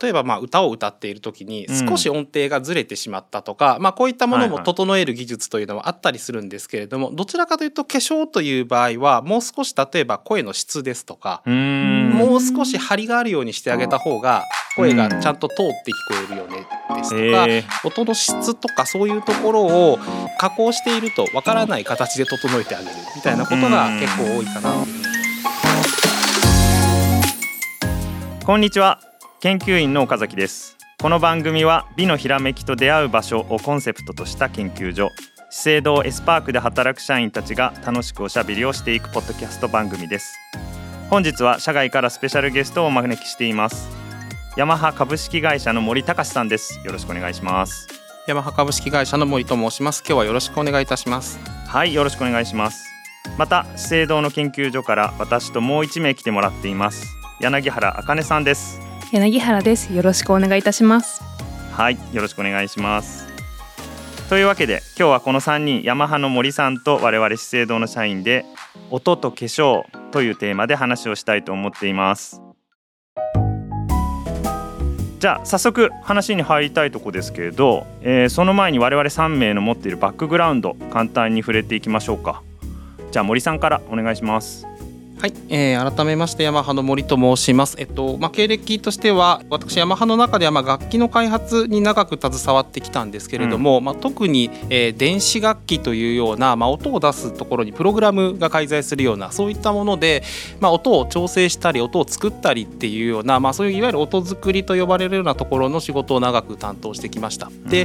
例えばまあ歌を歌っている時に少し音程がずれてしまったとか、うん、まあ、こういったものも整える技術というのはあったりするんですけれども、どちらかというと化粧という場合はもう少し例えば声の質ですとかもう少し張りがあるようにしてあげた方が声がちゃんと通って聞こえるよねですとか、えー、音の質とかそういうところを加工しているとわからない形で整えてあげるみたいなことが結構多いかなと。こんにちは研究員の岡崎です。この番組は美のひらめきと出会う場所をコンセプトとした研究所。資生堂エスパークで働く社員たちが楽しくおしゃべりをしていくポッドキャスト番組です。本日は社外からスペシャルゲストをお招きしています。ヤマハ株式会社の森隆さんです。よろしくお願いします。ヤマハ株式会社の森と申します。今日はよろしくお願いいたします。はいよろしくお願いします。また資生堂の研究所から私ともう一名来てもらっています。柳原茜さんです柳原です。よろしくお願いいたします。はいよろしくお願いします。というわけで今日はこの3人ヤマハの森さんと我々資生堂の社員で音と化粧というテーマで話をしたいと思っています。じゃあ早速話に入りたいとこですけれど、えー、その前に我々3名の持っているバックグラウンド簡単に触れていきましょうか。じゃあ森さんからお願いします。はい、えー、改めましてヤマハの森と申します。えっとまあ、経歴としては私ヤマハの中ではまあ楽器の開発に長く携わってきたんですけれども、うん、まあ、特に、えー、電子楽器というような、まあ、音を出すところにプログラムが介在するようなそういったもので、まあ、音を調整したり音を作ったりっていうような、まあ、そういういわゆる音作りと呼ばれるようなところの仕事を長く担当してきました。うん、で、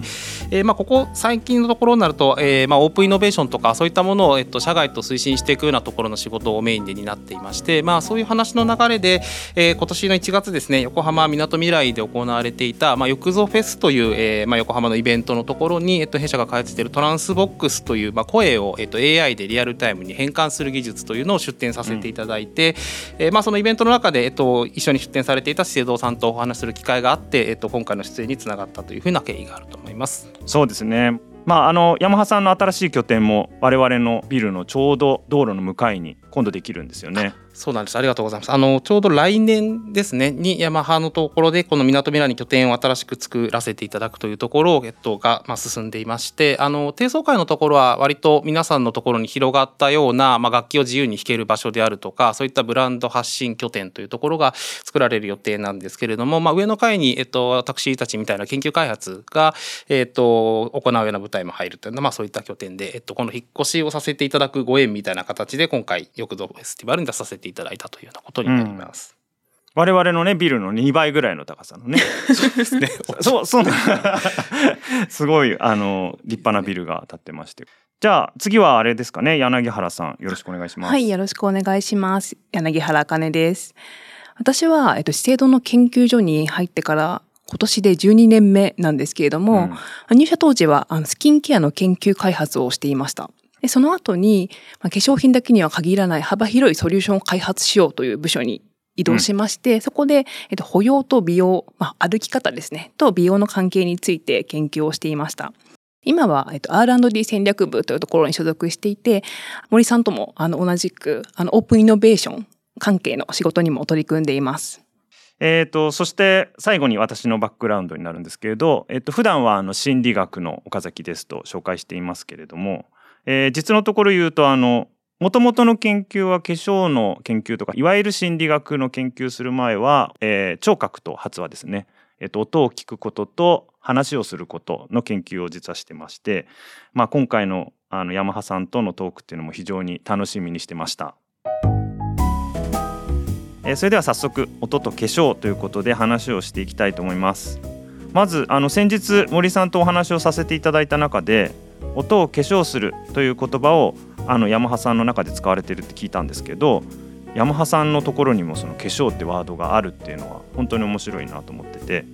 えーまあ、ここ最近のところになると、えーまあ、オープンイノベーションとかそういったものを、えっと、社外と推進していくようなところの仕事をメインで担ってていまして、まあ、そういう話の流れで、えー、今年の1月ですね横浜みなとみらいで行われていた、まあ、よくぞフェスという、えーまあ、横浜のイベントのところに、えっと、弊社が開発しているトランスボックスという、まあ、声を、えっと、AI でリアルタイムに変換する技術というのを出展させていただいて、うん、えー、まあ、そのイベントの中で、えっと、一緒に出展されていた資生堂さんとお話しする機会があって、えっと、今回の出演につながったというふうな経緯があると思います。そうですねまあ、あのヤマハさんの新しい拠点も我々のビルのちょうど道路の向かいに今度できるんですよね。そうなんです。ありがとうございます。あの、ちょうど来年ですね、にヤマハのところで、この港未来に拠点を新しく作らせていただくというところを、えっと、が、まあ、進んでいまして、あの、低層階のところは割と皆さんのところに広がったような、まあ、楽器を自由に弾ける場所であるとか、そういったブランド発信拠点というところが作られる予定なんですけれども、まあ、上の階に、えっと、私たちみたいな研究開発が、えっと、行うような舞台も入るというのは、まあ、そういった拠点で、えっと、この引っ越しをさせていただくご縁みたいな形で、今回、よくぞフェスティバルに出させていただいたというようなことになります。うん、我々のねビルの2倍ぐらいの高さのね。そうですね。そうそう すごいあの立派なビルが建ってまして。じゃあ次はあれですかね柳原さんよろしくお願いします。はいよろしくお願いします柳原茜です。私はえっと資生堂の研究所に入ってから今年で12年目なんですけれども、うん、入社当時はあのスキンケアの研究開発をしていました。でその後に、まあ、化粧品だけには限らない幅広いソリューションを開発しようという部署に移動しまして、うん、そこで、えっと、保養と美容、まあ、歩き方ですね、と美容の関係について研究をしていました。今は、えっと、R&D 戦略部というところに所属していて、森さんともあの同じくあのオープンイノベーション関係の仕事にも取り組んでいます。えーと、そして最後に私のバックグラウンドになるんですけれど、えーと、普段はあの心理学の岡崎ですと紹介していますけれども、えー、実のところ言うとあのもともとの研究は化粧の研究とかいわゆる心理学の研究する前は、えー、聴覚と発話ですね、えーと、音を聞くことと話をすることの研究を実はしてまして、まあ、今回のあのヤマハさんとのトークっていうのも非常に楽しみにしてました。えー、それでは早速音と化粧ということで話をしていきたいと思います。まずあの先日森さんとお話をさせていただいた中で音を化粧するという言葉をあのヤマハさんの中で使われてるって聞いたんですけどヤマハさんのところにもその化粧ってワードがあるっていうのは本当に面白いなと思ってて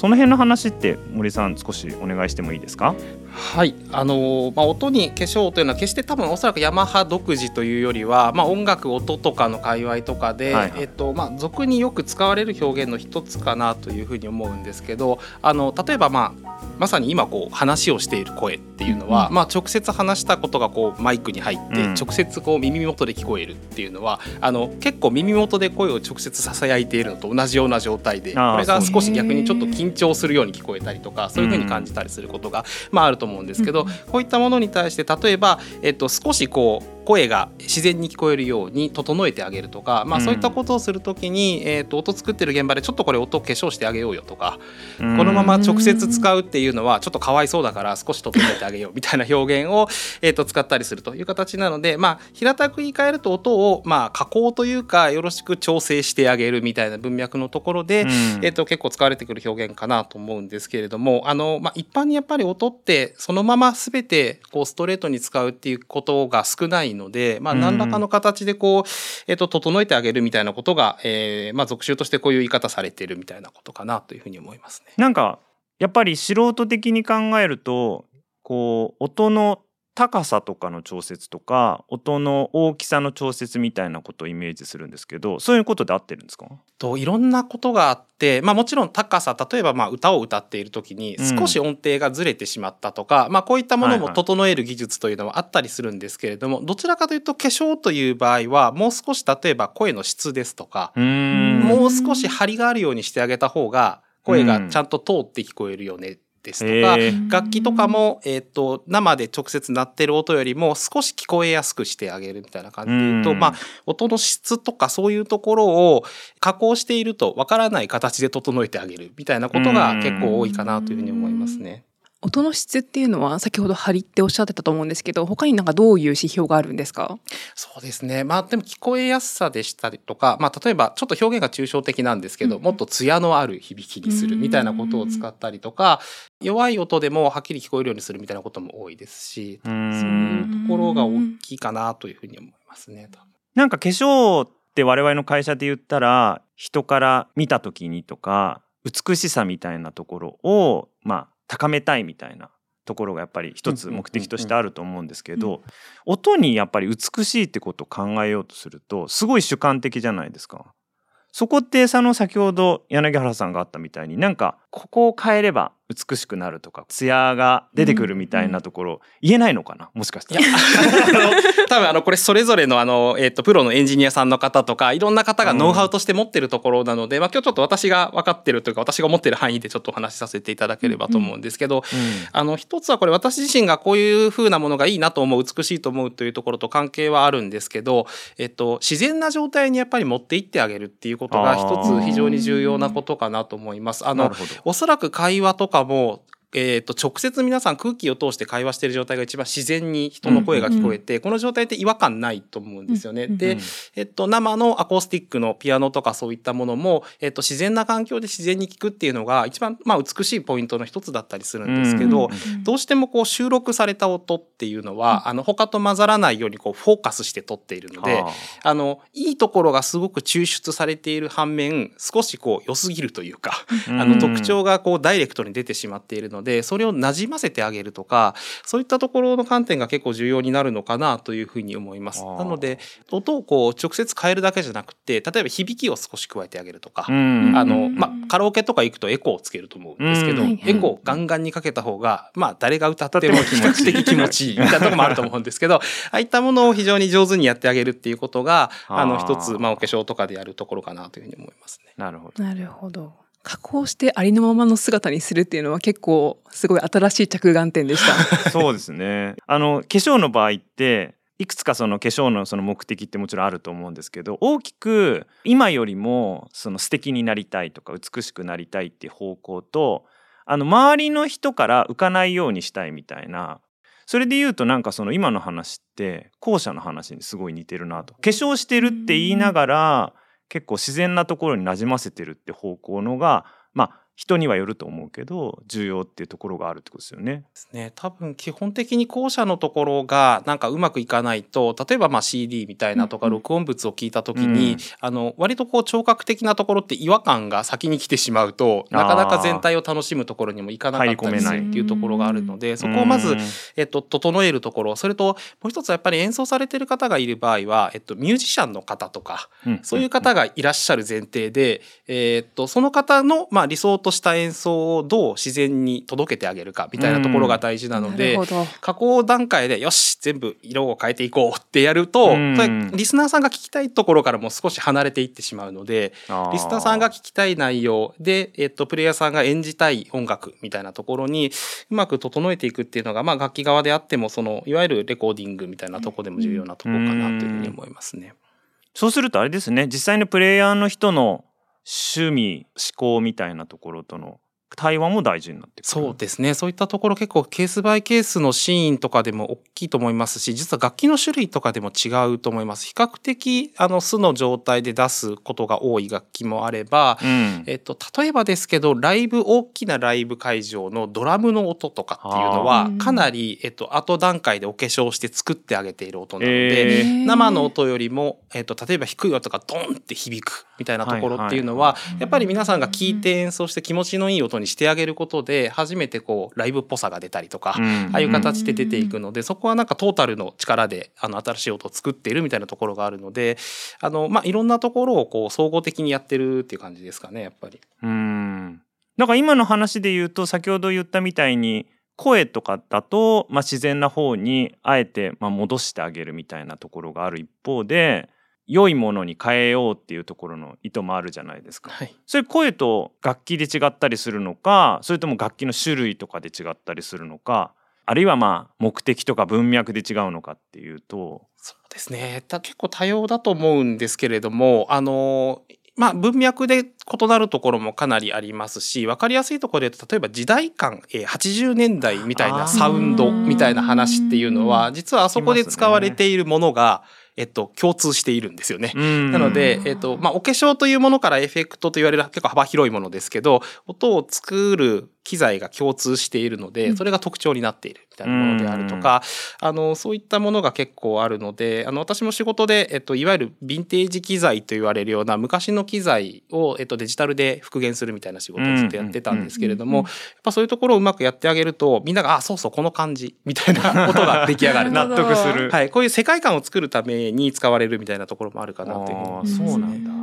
その辺の話って森さん少しお願いしてもいいですか？はい。あのまあ、音に化粧というのは決して多分おそらくヤマハ独自というよりは、まあ、音楽音とかの界隈とかで、はいはい、えっとまあ、俗によく使われる表現の一つかなというふうに思うんですけどあの例えば、まあ、まさに今こう話をしている声っていうのは、まあ、直接話したことがこうマイクに入って直接こう耳元で聞こえるっていうのはあの結構耳元で声を直接ささやいているのと同じような状態でこれが少し逆にちょっと緊張するように聞こえたりとかそういうふうに感じたりすることが、まあ、あると思うんですけどこういったものに対して例えば、えっと、少しこう声が自然に聞こえるように整えてあげるとか、まあ、そういったことをするときに、えー、と音作ってる現場でちょっとこれ音化粧してあげようよとか、このまま直接使うっていうのはちょっとかわいそうだから少し整えてあげようみたいな表現を、えー、と使ったりするという形なので、まあ、平たく言い換えると音を、まあ、加工というかよろしく調整してあげるみたいな文脈のところで、えー、と結構使われてくる表現かなと思うんですけれどもあの、まあ、一般にやっぱり音ってそのまま全てこうストレートに使うっていうことが少ないので、まあ、何らかの形でこう、えっ、と、整えてあげるみたいなことが、えー、まあ、属州としてこういう言い方されているみたいなことかなというふうに思いますね。なんか、やっぱり素人的に考えると、こう、音の高さとかの調節とか音の大きさの調節みたいなことをイメージするんですけどそういうことで合ってるんですか？といろんなことがあって、まあ、もちろん高さ例えばまあ歌を歌っている時に少し音程がずれてしまったとか、うん、まあ、こういったものも整える技術というのはあったりするんですけれども、はいはい、どちらかというと化粧という場合はもう少し例えば声の質ですとかもう少し張りがあるようにしてあげた方が声がちゃんと通って聞こえるよねですとか、楽器とかも、えーと、生で直接鳴ってる音よりも少し聞こえやすくしてあげるみたいな感じで言うと、まあ、音の質とかそういうところを加工しているとわからない形で整えてあげるみたいなことが結構多いかなというふうに思いますね。音の質っていうのは先ほど張りっておっしゃってたと思うんですけど他になんかどういう指標があるんですか？そうですね。まあでも聞こえやすさでしたりとか、まあ、例えばちょっと表現が抽象的なんですけど、うん、もっと艶のある響きにするみたいなことを使ったりとか弱い音でもはっきり聞こえるようにするみたいなことも多いですしそういうところが大きいかなというふうに思いますね。なんか化粧って我々の会社で言ったら人から見た時にとか美しさみたいなところをまあ高めたいみたいなところがやっぱり一つ目的としてあると思うんですけど音にやっぱり美しいってことを考えようとするとすごい主観的じゃないですか。そこってその先ほど柳原さんがあったみたいになんかここを変えれば美しくなるとか艶が出てくるみたいなところ、言えないのかな？もしかしたら。多分あのこれそれぞれのあの、えー、とプロのエンジニアさんの方とかいろんな方がノウハウとして持ってるところなので、うん、まあ、今日ちょっと私が分かってるというか私が持ってる範囲でちょっとお話しさせていただければと思うんですけど、うん、あの一つはこれ私自身がこういうふうなものがいいなと思う美しいと思うというところと関係はあるんですけど、えっと、自然な状態にやっぱり持っていってあげるっていうことが一つ非常に重要なことかなと思います。あのおそらく会話とかもえー、と直接皆さん空気を通して会話している状態が一番自然に人の声が聞こえて、うん、この状態って違和感ないと思うんですよね。うん、で、えっと、生のアコースティックのピアノとかそういったものも、えっと、自然な環境で自然に聞くっていうのが一番、まあ、美しいポイントの一つだったりするんですけど、うん、どうしてもこう収録された音っていうのは、あの他と混ざらないようにこうフォーカスして撮っているので、あ。のいいところがすごく抽出されている反面少しこう良すぎるというか、あの特徴がこうダイレクトに出てしまっているのでそれをなじませてあげるとかそういったところの観点が結構重要になるのかなというふうに思います。なので音をこう直接変えるだけじゃなくて例えば響きを少し加えてあげるとか、あのまあ、カラオケとか行くとエコーをつけると思うんですけど、エコーをガンガンにかけた方が、まあ、誰が歌っても比較的気持ちいいみたいなところもあると思うんですけど ああいったものを非常に上手にやってあげるっていうことがあの一つ、まあ、お化粧とかでやるところかなというふうに思いますね。なるほど。なるほど加工してありのままの姿にするっていうのは結構すごい新しい着眼点でした。そうですね。あの化粧の場合っていくつかその化粧のその目的ってもちろんあると思うんですけど大きく今よりもその素敵になりたいとか美しくなりたいっていう方向とあの周りの人から浮かないようにしたいみたいなそれで言うとなんかその今の話って後者の話にすごい似てるなと化粧してるって言いながら結構自然なところになじませてるって方向のがまあ人にはよると思うけど重要っていうところがあるってことですよね。ですね。多分基本的に後者のところがなんかうまくいかないと例えばまあ CD みたいなとか録音物を聞いた時に、うん、あの割とこう聴覚的なところって違和感が先に来てしまうとなかなか全体を楽しむところにもいかなかったりするっていうところがあるのでそこをまず、えっと、整えるところそれともう一つはやっぱり演奏されてる方がいる場合は、えっと、ミュージシャンの方とか、うん、そういう方がいらっしゃる前提で、えっと、その方のまあ理想ととした演奏をどう自然に届けてあげるかみたいなところが大事なので、なるほど。加工段階でよし全部色を変えていこうってやると、うん。それリスナーさんが聞きたいところからも少し離れていってしまうのでリスナーさんが聞きたい内容で、えっと、プレイヤーさんが演じたい音楽みたいなところにうまく整えていくっていうのが、まあ、楽器側であってもそのいわゆるレコーディングみたいなところでも重要なところかなというふうに思いますね。そうするとあれですね実際のプレイヤーの人の趣味思考みたいなところとの対話も大事になってくる。そうですね。そういったところ結構ケースバイケースのシーンとかでも大きいと思いますし実は楽器の種類とかでも違うと思います。比較的あの素の状態で出すことが多い楽器もあれば、うん。えっと、例えばですけどライブ大きなライブ会場のドラムの音とかっていうのはかなり、えっと、後段階でお化粧して作ってあげている音なのえで、ー。生の音よりも、えっと、例えば低い音がドンって響くみたいなところっていうのは、やっぱり皆さんが聴いて演奏して気持ちのいい音にしてあげることで初めてこうライブっぽさが出たりとか、うんああいう形で出ていくので、そこはなんかトータルの力であの新しい音を作っているみたいなところがあるのであの、まあ、いろんなところをこう総合的にやってるっていう感じですかねやっぱり。うんなんか今の話で言うと先ほど言ったみたいに声とかだと、まあ、自然な方にあえてまあ戻してあげるみたいなところがある一方で良いものに変えようっていうところの意図もあるじゃないですか。はいそれ声と楽器で違ったりするのかそれとも楽器の種類とかで違ったりするのかあるいはまあ目的とか文脈で違うのかっていうと。そうですねた結構多様だと思うんですけれどもあのまあ文脈で異なるところもかなりありますし分かりやすいところで言うと例えば時代感、えー80年代みたいなサウンドみたいな話っていうのは実はあそこで使われているものが、えっと、共通しているんですよね。ななので、えっと、まあ、お化粧というものからエフェクトと言われる結構幅広いものですけど、音を作る機材が共通しているので、それが特徴になっているみたいなものであるとか、あの、そういったものが結構あるので、あの、私も仕事で、えっと、いわゆるヴィンテージ機材と言われるような昔の機材を、えっと、デジタルで復元するみたいな仕事をずっとやってたんですけれども、やっぱそういうところをうまくやってあげると、みんなが、あ、そうそう、この感じ、みたいな 音が出来上がる。な納得する。はい、こういう世界観を作るために使われるみたいなところもあるかなというふうに思いますそうなんだ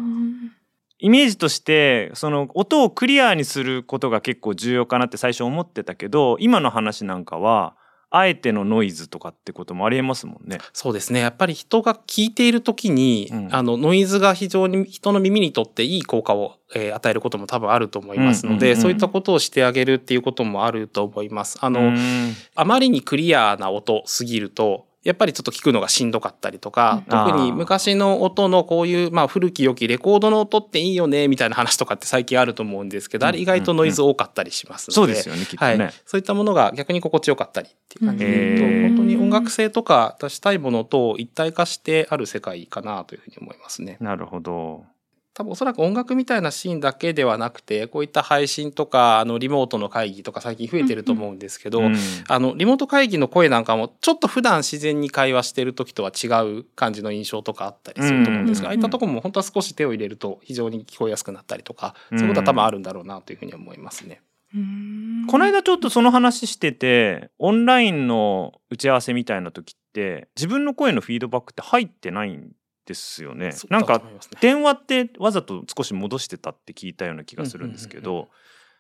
イメージとしてその音をクリアにすることが結構重要かなって最初思ってたけど今の話なんかはあえてのノイズとかってこともありえますもんね。そうですね。やっぱり人が聞いている時に、うんあの、ノイズが非常に人の耳にとっていい効果を、えー与えることも多分あると思いますので、うんうんうんそういったことをしてあげるっていうこともあると思います。あの、うんあまりにクリアな音すぎると、やっぱりちょっと聞くのがしんどかったりとか、うん。特に昔の音のこういう、まあ古き良きレコードの音っていいよね、みたいな話とかって最近あると思うんですけど、あれ意外とノイズ多かったりしますので、そうですよねきっとね。はい、そういったものが逆に心地よかったりっていう感じ。で言うと、本当に音楽性とか出したいものと一体化してある世界かなというふうに思いますね。なるほど。多分おそらく音楽みたいなシーンだけではなくてこういった配信とかあのリモートの会議とか最近増えてると思うんですけど、うんあのリモート会議の声なんかもちょっと普段自然に会話してる時とは違う感じの印象とかあったりすると思うんですが、うんああいったところも本当は少し手を入れると非常に聞こえやすくなったりとか、そういうことは多分あるんだろうなというふうに思いますね。この間ちょっとその話しててオンラインの打ち合わせみたいな時って自分の声のフィードバックって入ってないんですよね。なんか電話ってわざと少し戻してたって聞いたような気がするんですけど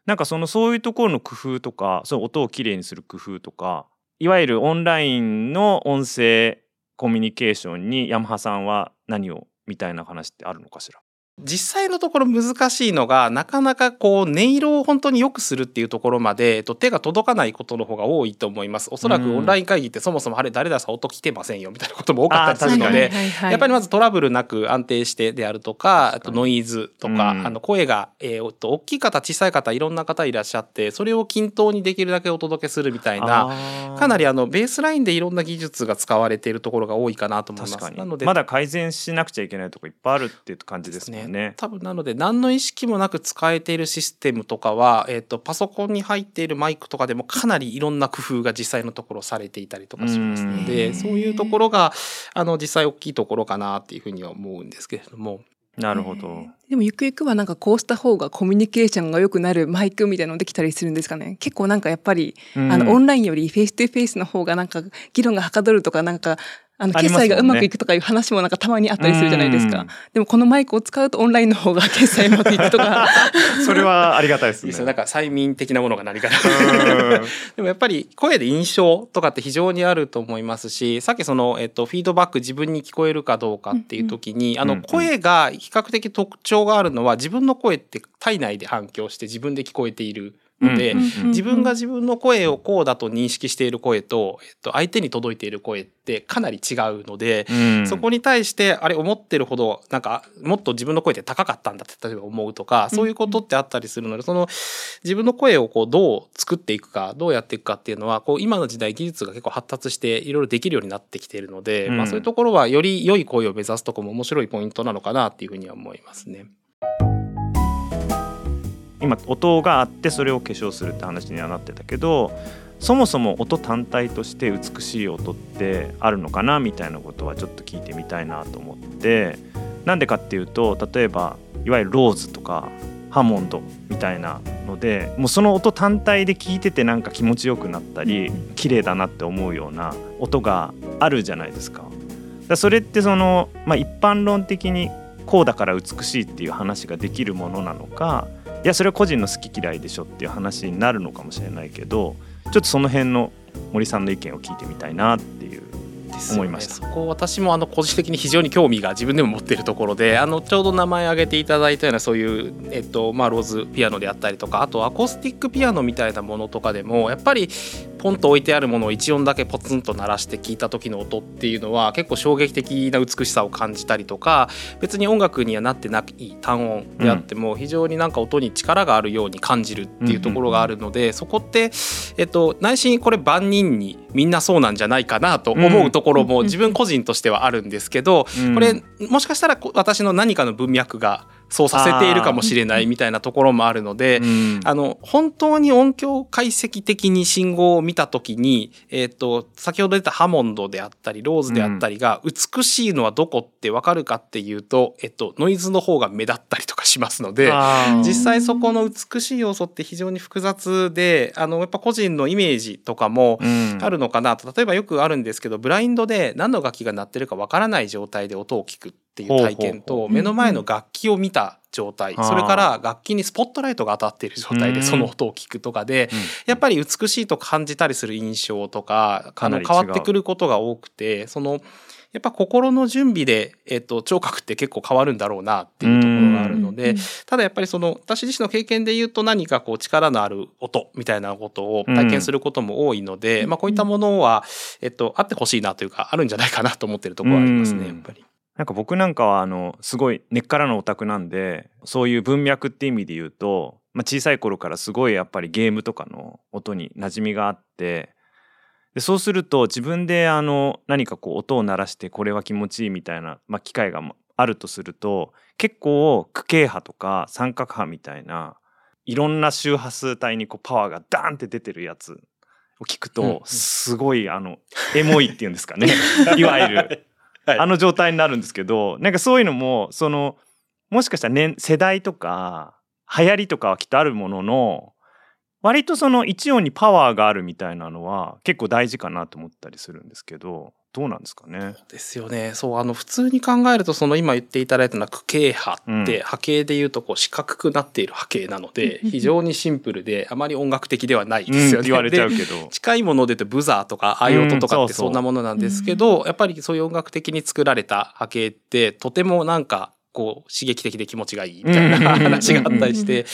なんかそのそういうところの工夫とかその音をきれいにする工夫とかいわゆるオンラインの音声コミュニケーションにヤマハさんは何をみたいな話ってあるのかしら？実際のところ難しいのがなかなかこう音色を本当に良くするっていうところまで、えっと、手が届かないことの方が多いと思います。おそらくうん。オンライン会議ってそもそもあれ誰ださ音来てませんよみたいなことも多かったりするのであー確かに。やっぱりまずトラブルなく安定してであるとか、あとノイズとか、うんあの声が、えーおっと大きい方、小さい方、いろんな方いらっしゃって、それを均等にできるだけお届けするみたいな、かなりりあのベースラインでいろんな技術が使われているところが多いかなと思います。確かに。なのでまだ改善しなくちゃいけないとこいっぱいあるっていう感じですもんね。多分なので何の意識もなく使えているシステムとかは、えー、とパソコンに入っているマイクとかでもかなりいろんな工夫が実際のところされていたりとかしますのうでんそういうところがあの実際大きいところかなっていうふうには思うんですけれども。なるほど。でもゆくゆくはなんかこうした方がコミュニケーションが良くなるマイクみたいなのできたりするんですかね結構なんかやっぱり、あのオンラインより face to face の方がなんか議論がはかどるとかなんかあの、決済がうまくいくとかいう話もなんかたまにあったりするじゃないですか。うん。でもこのマイクを使うとオンラインの方が決済うまくいくとか。それはありがたいですね。いいですよ。なんか催眠的なものが何かなうん。でもやっぱり声で印象とかって非常にあると思いますしさっきその、えっと、フィードバック自分に聞こえるかどうかっていう時に、あの声が比較的特徴があるのは自分の声って体内で反響して自分で聞こえているので、自分が自分の声をこうだと認識している声と、えっと、相手に届いている声ってかなり違うので、うん。そこに対してあれ思ってるほどなんかもっと自分の声って高かったんだって例えば思うとかそういうことってあったりするのでその自分の声をこうどう作っていくかどうやっていくかっていうのはこう今の時代技術が結構発達していろいろできるようになってきているので、うん。まあ、そういうところはより良い声を目指すところも面白いポイントなのかなっていうふうには思いますね。今音があってそれを化粧するって話にはなってたけどそもそも音単体として美しい音ってあるのかなみたいなことはちょっと聞いてみたいなと思ってなんでかっていうと例えばいわゆるローズとかハーモンドみたいなのでもうその音単体で聞いててなんか気持ちよくなったり綺麗だなって思うような音があるじゃないですか。それってその、まあ、一般論的にこうだから美しいっていう話ができるものなのかいやそれは個人の好き嫌いでしょっていう話になるのかもしれないけどちょっとその辺の森さんの意見を聞いてみたいなっていう思いました。そこ私もあの個人的に非常に興味が自分でも持っているところであのちょうど名前挙げていただいたようなそういう、えっとまあ、ローズピアノであったりとかあとアコースティックピアノみたいなものとかでもやっぱりポンと置いてあるものを1音だけポツンと鳴らして聞いた時の音っていうのは結構衝撃的な美しさを感じたりとか別に音楽にはなってない単音であっても非常になんか音に力があるように感じるっていうところがあるのでそこって、えっと、内心これ万人にみんなそうなんじゃないかなと思うところも自分個人としてはあるんですけどこれもしかしたらこ私の何かの文脈がそうさせているかもしれないみたいなところもあるので。うんあの本当に音響解析的に信号を見た時に、えー、と先ほど出たハモンドであったりローズであったりが美しいのはどこって分かるかっていうと、えっと、ノイズの方が目立ったりとかしますので。実際そこの美しい要素って非常に複雑であのやっぱ個人のイメージとかもうんあるのかなと例えばよくあるんですけどブラインドで何の楽器が鳴ってるかわからない状態で音を聞くっていう体験と目の前の楽器を見た状態うんそれから楽器にスポットライトが当たっている状態うん。でその音を聞くとかでうん。やっぱり美しいと感じたりする印象とかあの変わってくることが多くてそのやっぱ心の準備で、えっと、聴覚って結構変わるんだろうなっていうところがあるので、ただやっぱりその私自身の経験で言うと何かこう力のある音みたいなことを体験することも多いので、うんまあこういったものは、えっと、あってほしいなというかあるんじゃないかなと思ってるところはありますね、うん。やっぱり。なんか僕なんかはあのすごい根っからのオタクなんでそういう文脈って意味で言うと、まあ、小さい頃からすごいやっぱりゲームとかの音に馴染みがあってでそうすると自分であの何かこう音を鳴らしてこれは気持ちいいみたいな、まあ、機会があるとすると結構区形波とか三角波みたいないろんな周波数帯にこうパワーがダーンって出てるやつを聞くとすごいあのエモいっていうんですかね いわゆる。あの状態になるんですけどなんかそういうのもそのもしかしたら、ね、世代とか流行りとかはきっとあるものの割とその一音にパワーがあるみたいなのは結構大事かなと思ったりするんですけどどうなんですかね？ですよね。そうあの普通に考えるとその今言っていただいたのは区形波って、うん。波形でいうとこう四角くなっている波形なのでうん。非常にシンプルであまり音楽的ではないですよね。うん。言われちゃうでけど。近いもので言うとブザーとかああいう音とかってそんなものなんですけど、やっぱりそういう音楽的に作られた波形ってとてもなんかこう刺激的で気持ちがいいみたいな話があったりして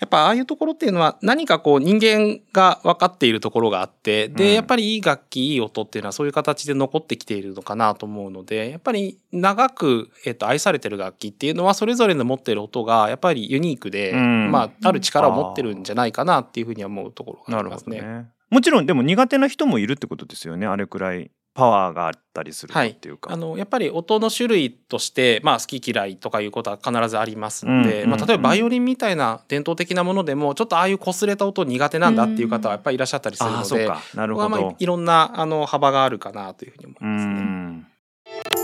やっぱああいうところっていうのは何かこう人間が分かっているところがあってでやっぱりいい楽器いい音っていうのはそういう形で残ってきているのかなと思うのでやっぱり長く、えっと、愛されてる楽器っていうのはそれぞれの持ってる音がやっぱりユニークで、まあ、ある力を持ってるんじゃないかなっていうふうには思うところがありますね。ねもちろんでも苦手な人もいるってことですよねあれくらいパワーがあったりするとっていうか、あのやっぱり音の種類として、まあ、好き嫌いとかいうことは必ずありますので、うんまあ、例えばバイオリンみたいな伝統的なものでもちょっとああいう擦れた音苦手なんだっていう方はやっぱりいらっしゃったりするので、なるほど。いろんなあの幅があるかなというふうに思いうますね。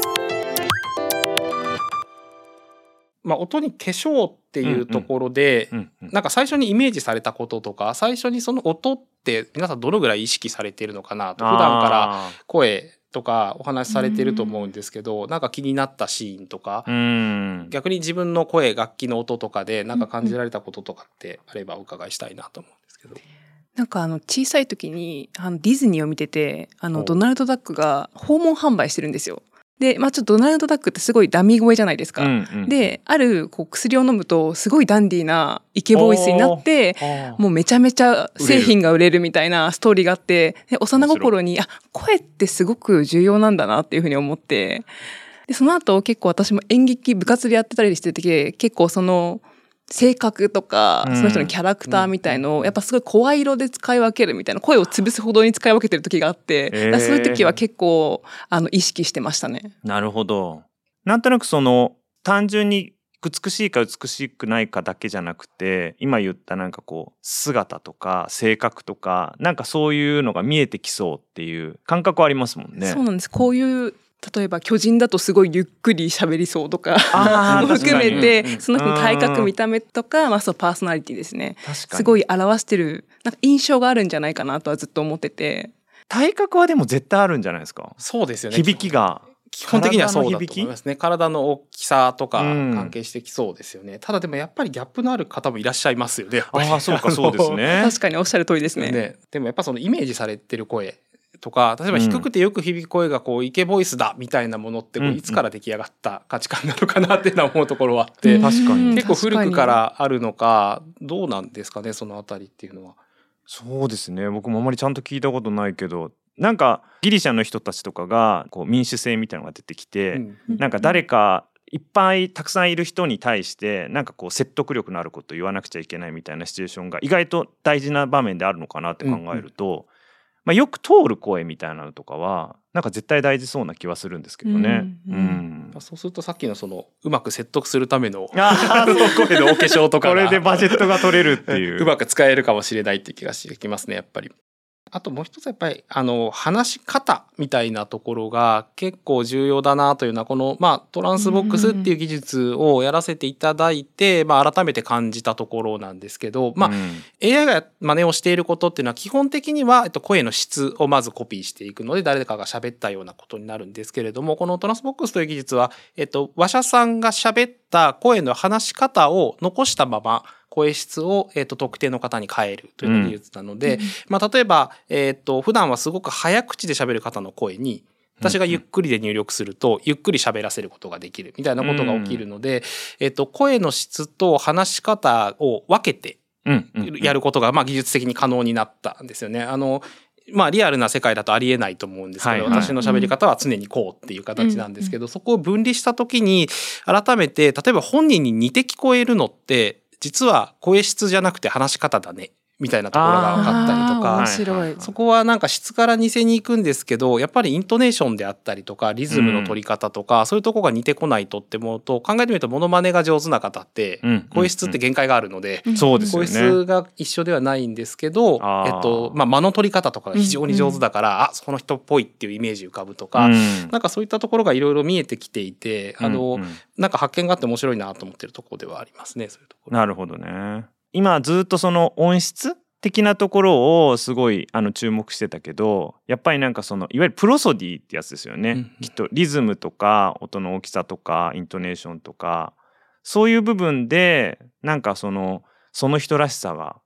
まあ、音に化粧っていうところで、うんうんなんか最初にイメージされたこととか最初にその音って皆さんどのぐらい意識されているのかなと普段からあ声とかお話しされてると思うんですけど、なんか気になったシーンとか、うん逆に自分の声楽器の音とかでなんか感じられたこととかってあればお伺いしたいなと思うんですけど。なんかあの小さい時にあのディズニーを見ててあのドナルド・ダックが訪問販売してるんですよ。で、まあちょっとドナルド・ダックってすごいダミー声じゃないですか。うんうんで、あるこう薬を飲むとすごいダンディーなイケボイスになって、もうめちゃめちゃ製品が売れるみたいなストーリーがあって、で幼心に、あ、声ってすごく重要なんだなっていうふうに思って、で、その後結構私も演劇部活でやってたりしてて、結構その、性格とか、うんその人のキャラクターみたいのを、やっぱすごい声色で使い分けるみたいな、声を潰すほどに使い分けてる時があって、へーそういう時は結構、あの、意識してましたね。なるほど。なんとなくその単純に美しいか美しくないかだけじゃなくて今言ったなんかこう姿とか性格とかなんかそういうのが見えてきそうっていう感覚はありますもんね。そうなんです。こういう、例えば巨人だとすごいゆっくり喋りそうとかも 含めてその人の体うん格見た目とか、まあ、そうパーソナリティですね確かにすごい表してるなんか印象があるんじゃないかなとはずっと思ってて体格はでも絶対あるんじゃないですか？そうですよね。響きが。基本的にはそうだと思いますね。体の大きさとかうん関係してきそうですよね。ただでもやっぱりギャップのある方もいらっしゃいますよね。ああそうかそうです。ね。確かにおっしゃる通りですね。ねでもやっぱそのイメージされてる声とか例えば低くてよく響く声がこうイケボイスだみたいなものっていつから出来上がった価値観なのかなっていうのは思うところはあって、うん確かに。結構古くからあるのかどうなんですかねそのあたりっていうのは。そうですね。僕もあまりちゃんと聞いたことないけどなんかギリシャの人たちとかがこう民主制みたいなのが出てきて、うんなんか誰かいっぱいたくさんいる人に対してなんかこう説得力のあることを言わなくちゃいけないみたいなシチュエーションが意外と大事な場面であるのかなって考えると、まあ、よく通る声みたいなのとかはなんか絶対大事そうな気はするんですけどね。うんうんそうするとさっきのそのうまく説得するためのあ ー声のお化粧とかがこれでバジェットが取れるっていう。うまく使えるかもしれないっていう気がしてきますねやっぱり。あともう一つやっぱりあの話し方みたいなところが結構重要だなというのはこの、まあ、トランスボックスっていう技術をやらせていただいて、まあ、改めて感じたところなんですけど、まあうん。AI が真似をしていることっていうのは基本的には、えっと、声の質をまずコピーしていくので誰かが喋ったようなことになるんですけれどもこのトランスボックスという技術は、えっと、話者さんが喋った声の話し方を残したまま声質を、えっと、特定の方に変えるという技術なので、まあ、例えば、えっと、普段はすごく早口で喋る方の声に私がゆっくりで入力すると、ゆっくり喋らせることができるみたいなことが起きるので、えっと、声の質と話し方を分けてうんうんやることが、まあ、技術的に可能になったんですよね。あのまあリアルな世界だとありえないと思うんですけど、はいはい。私の喋り方は常にこうっていう形なんですけど、そこを分離した時に改めて例えば本人に似て聞こえるのって実は声質じゃなくて話し方だね。みたいなところが分かったりとかあー面。白い。そこはなんか質から似せに行くんですけどやっぱりイントネーションであったりとかリズムの取り方とか、そういうとこが似てこないとって思うと考えてみるとモノマネが上手な方ってうん声質って限界があるので、そうですよ声ね。質が一緒ではないんですけど、えっとまあ、間の取り方とかが非常に上手だから、あその人っぽいっていうイメージ浮かぶとか、うんなんかそういったところがいろいろ見えてきていて、あのうんうんなんか発見があって面白いなと思ってるところではありますねそういうところ。なるほどね。今ずっとその音質的なところをすごいあの注目してたけどやっぱりなんかそのいわゆるプロソディってやつですよね、うんうん。きっとリズムとか音の大きさとかイントネーションとかそういう部分でなんかそのその人らしさが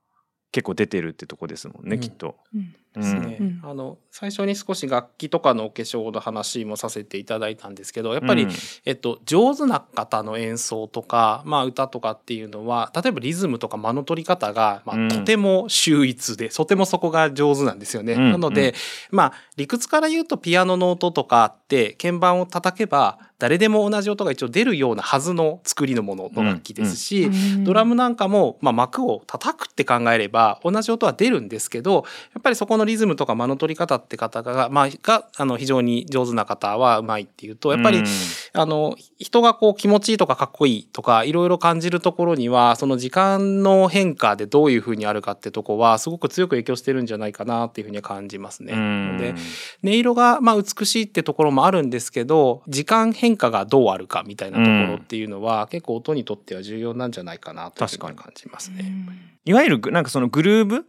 結構出てるってとこですもんね、うん。きっと。うんですね。うん。あの最初に少し楽器とかのお化粧の話もさせていただいたんですけどやっぱり、うん。えっと、上手な方の演奏とか、まあ、歌とかっていうのは例えばリズムとか間の取り方が、まあうん。とても秀逸でとてもそこが上手なんですよね。うん。なので、まあ、理屈から言うとピアノの音とかって鍵盤を叩けば誰でも同じ音が一応出るようなはずの作りのものの楽器ですし、ドラムなんかも、まあ、幕を叩くって考えれば同じ音は出るんですけどやっぱりそこのリズムとか間の取り方って方が,、まあ、があの非常に上手な方はうまいっていうとやっぱり、うん。あの人がこう気持ちいいとかかっこいいとかいろいろ感じるところにはその時間の変化でどういうふうにあるかってとこはすごく強く影響してるんじゃないかなっていうふうには感じますね。うん。で音色がまあ美しいってところもあるんですけど時間変化がどうあるかみたいなところっていうのは、結構音にとっては重要なんじゃないかなというふうには感じますね。いわゆるぐなんかそのグルーブっ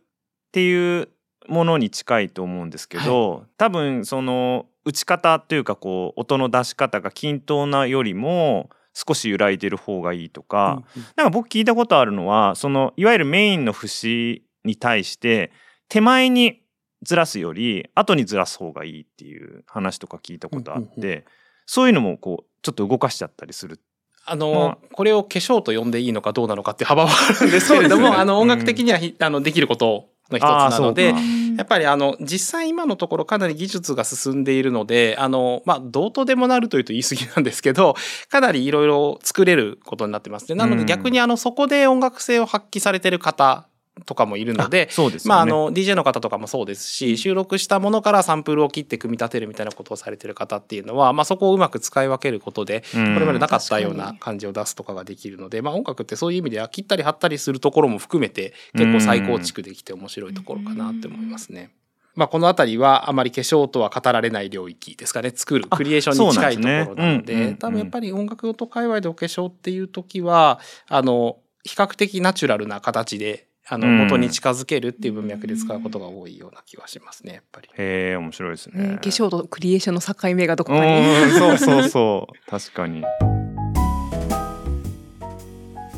ていうものに近いと思うんですけど、多分その打ち方というかこう音の出し方が均等なよりも少し揺らいでる方がいいとか、なんか僕聞いたことあるのはそのいわゆるメインの節に対して手前にずらすより後にずらす方がいいっていう話とか聞いたことあって、そういうのもこうちょっと動かしちゃったりする。あの、まこれを化粧と呼んでいいのかどうなのかって幅はあるんですけれども、ね。あの音楽的にはひ、あのできることの一つなのでやっぱりあの実際今のところかなり技術が進んでいるのであのまあどうとでもなるというと言い過ぎなんですけどかなりいろいろ作れることになってますね。なのうん。で逆にあのそこで音楽性を発揮されてる方とかもいるのであそうでね。まあ、あの DJ の方とかもそうですし収録したものからサンプルを切って組み立てるみたいなことをされてる方っていうのは、まあ、そこをうまく使い分けることでうん。これまでなかったような感じを出すとかができるので、まあ、音楽ってそういう意味では切ったり貼ったりするところも含めて結構再構築できて面白いところかなって思いますね。まあ、この辺りはあまり化粧とは語られない領域ですかね。作るあクリエーションに近いところなのですねうん多分やっぱり音楽音界隈でお化粧っていう時はあの比較的ナチュラルな形であのうん元に近づけるっていう文脈で使うことが多いような気はしますねやっぱり。へえ面白いですね。ね化粧とクリエーションの境目がどこうかに。ん そうそうそう確かに。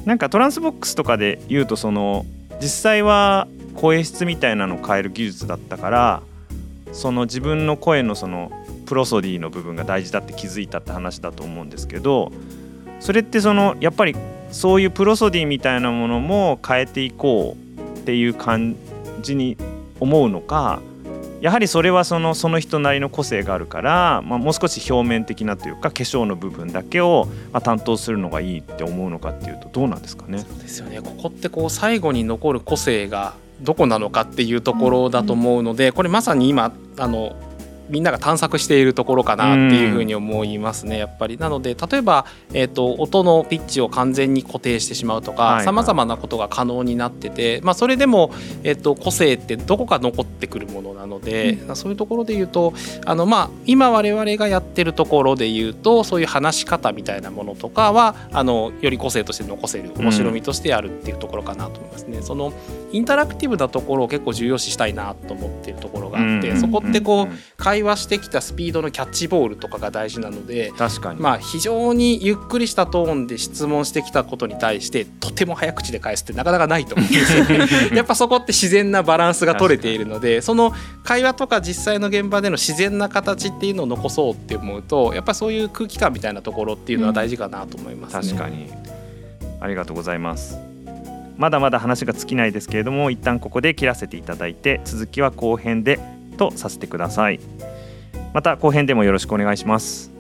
なんかトランスボックスとかで言うとその実際は声質みたいなのを変える技術だったからその自分の声のそのプロソディの部分が大事だって気づいたって話だと思うんですけどそれってそのやっぱりそういうプロソディみたいなものも変えていこうっていう感じに思うのかやはりそれはそのその人なりの個性があるから、まあ、もう少し表面的なというか化粧の部分だけを、まあ、担当するのがいいって思うのかっていうとどうなんですかね？そうですよねここってこう最後に残る個性がどこなのかっていうところだと思うので、これまさに今あのみんなが探索しているところかなっていうふうに思いますねやっぱり。なので例えば、えー、と音のピッチを完全に固定してしまうとかさまざまなことが可能になってて、まあ、それでも、えー、と個性ってどこか残ってくるものなので、そういうところで言うとあの、まあ、今我々がやってるところで言うとそういう話し方みたいなものとかはあのより個性として残せる面白みとしてやるっていうところかなと思いますね。そのインタラクティブなところを結構重要視したいなと思っているところがあって、うんそこってこう、うん会話してきたスピードのキャッチボールとかが大事なので。確かに、まあ非常にゆっくりしたトーンで質問してきたことに対してとても早口で返すってなかなかないと思うんですよね。やっぱそこって自然なバランスが取れているのでその会話とか実際の現場での自然な形っていうのを残そうって思うとやっぱそういう空気感みたいなところっていうのは大事かなと思いますね。確かにありがとうございますまだまだ話が尽きないですけれども一旦ここで切らせていただいて続きは後編でとさせてください。また後編でもよろしくお願いします。